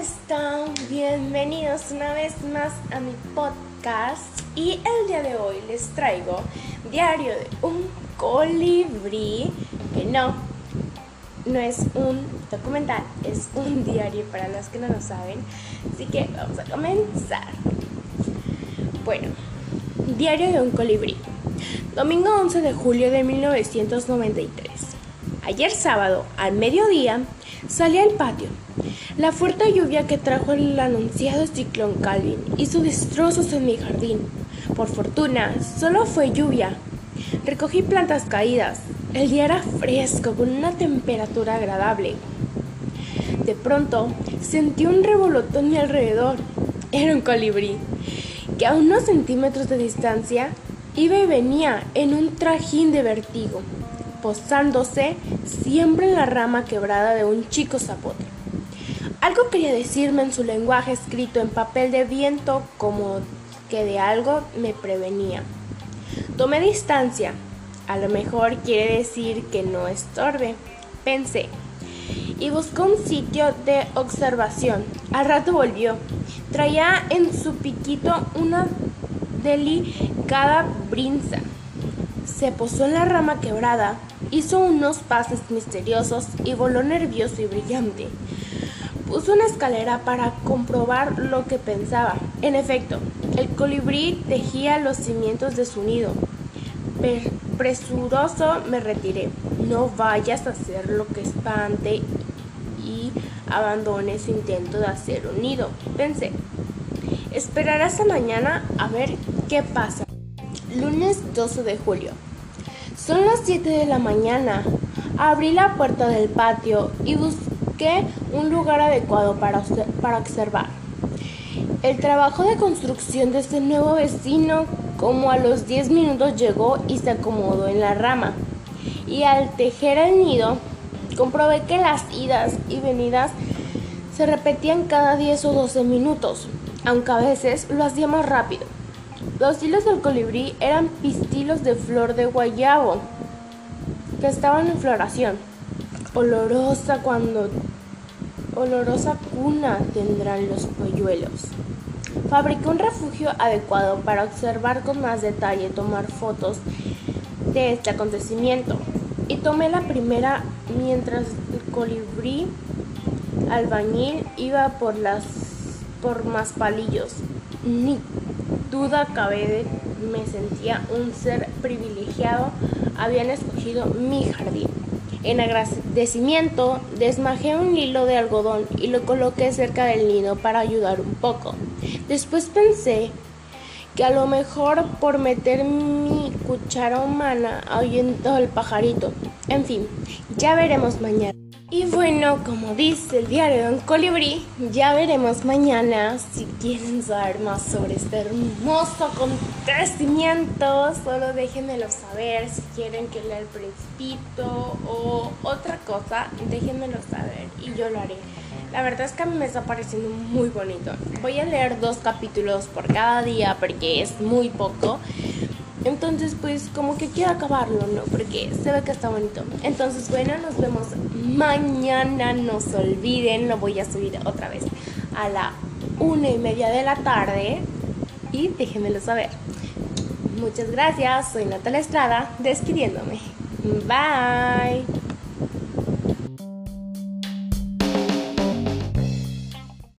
están? Bienvenidos una vez más a mi podcast y el día de hoy les traigo Diario de un colibrí, que no, no es un documental, es un diario para los que no lo saben, así que vamos a comenzar. Bueno, Diario de un colibrí, domingo 11 de julio de 1993. Ayer sábado, al mediodía, salí al patio la fuerte lluvia que trajo el anunciado ciclón Calvin hizo destrozos en mi jardín. Por fortuna, solo fue lluvia. Recogí plantas caídas. El día era fresco, con una temperatura agradable. De pronto, sentí un revolotón mi alrededor. Era un colibrí, que a unos centímetros de distancia iba y venía en un trajín de vertigo, posándose siempre en la rama quebrada de un chico zapote. Algo quería decirme en su lenguaje escrito en papel de viento como que de algo me prevenía. Tomé distancia. A lo mejor quiere decir que no estorbe, pensé. Y buscó un sitio de observación. Al rato volvió. Traía en su piquito una delicada brinza. Se posó en la rama quebrada, hizo unos pases misteriosos y voló nervioso y brillante. Puso una escalera para comprobar lo que pensaba. En efecto, el colibrí tejía los cimientos de su nido. presuroso me retiré. No vayas a hacer lo que espante y abandone su intento de hacer un nido, pensé. Esperaré hasta mañana a ver qué pasa. Lunes 12 de julio. Son las 7 de la mañana. Abrí la puerta del patio y busqué un lugar adecuado para, para observar. El trabajo de construcción de este nuevo vecino como a los 10 minutos llegó y se acomodó en la rama. Y al tejer el nido, comprobé que las idas y venidas se repetían cada 10 o 12 minutos, aunque a veces lo hacía más rápido. Los hilos del colibrí eran pistilos de flor de guayabo que estaban en floración, olorosa cuando olorosa cuna tendrán los polluelos. Fabricé un refugio adecuado para observar con más detalle tomar fotos de este acontecimiento. Y tomé la primera mientras el colibrí albañil iba por las por más palillos. Ni duda cabe me sentía un ser privilegiado. Habían escogido mi jardín. En agradecimiento, desmajé un hilo de algodón y lo coloqué cerca del nido para ayudar un poco. Después pensé que a lo mejor por meter mi cuchara humana ahuyentó el pajarito. En fin, ya veremos mañana. Y bueno, como dice el diario de un colibrí, ya veremos mañana si quieren saber más sobre este hermoso acontecimiento. Solo déjenmelo saber si quieren que lea el principito o otra cosa, déjenmelo saber y yo lo haré. La verdad es que a mí me está pareciendo muy bonito. Voy a leer dos capítulos por cada día porque es muy poco. Entonces, pues como que quiero acabarlo, ¿no? Porque se ve que está bonito. Entonces, bueno, nos vemos mañana. No se olviden, lo voy a subir otra vez a la una y media de la tarde. Y déjenmelo saber. Muchas gracias, soy Natalia Estrada, despidiéndome. Bye.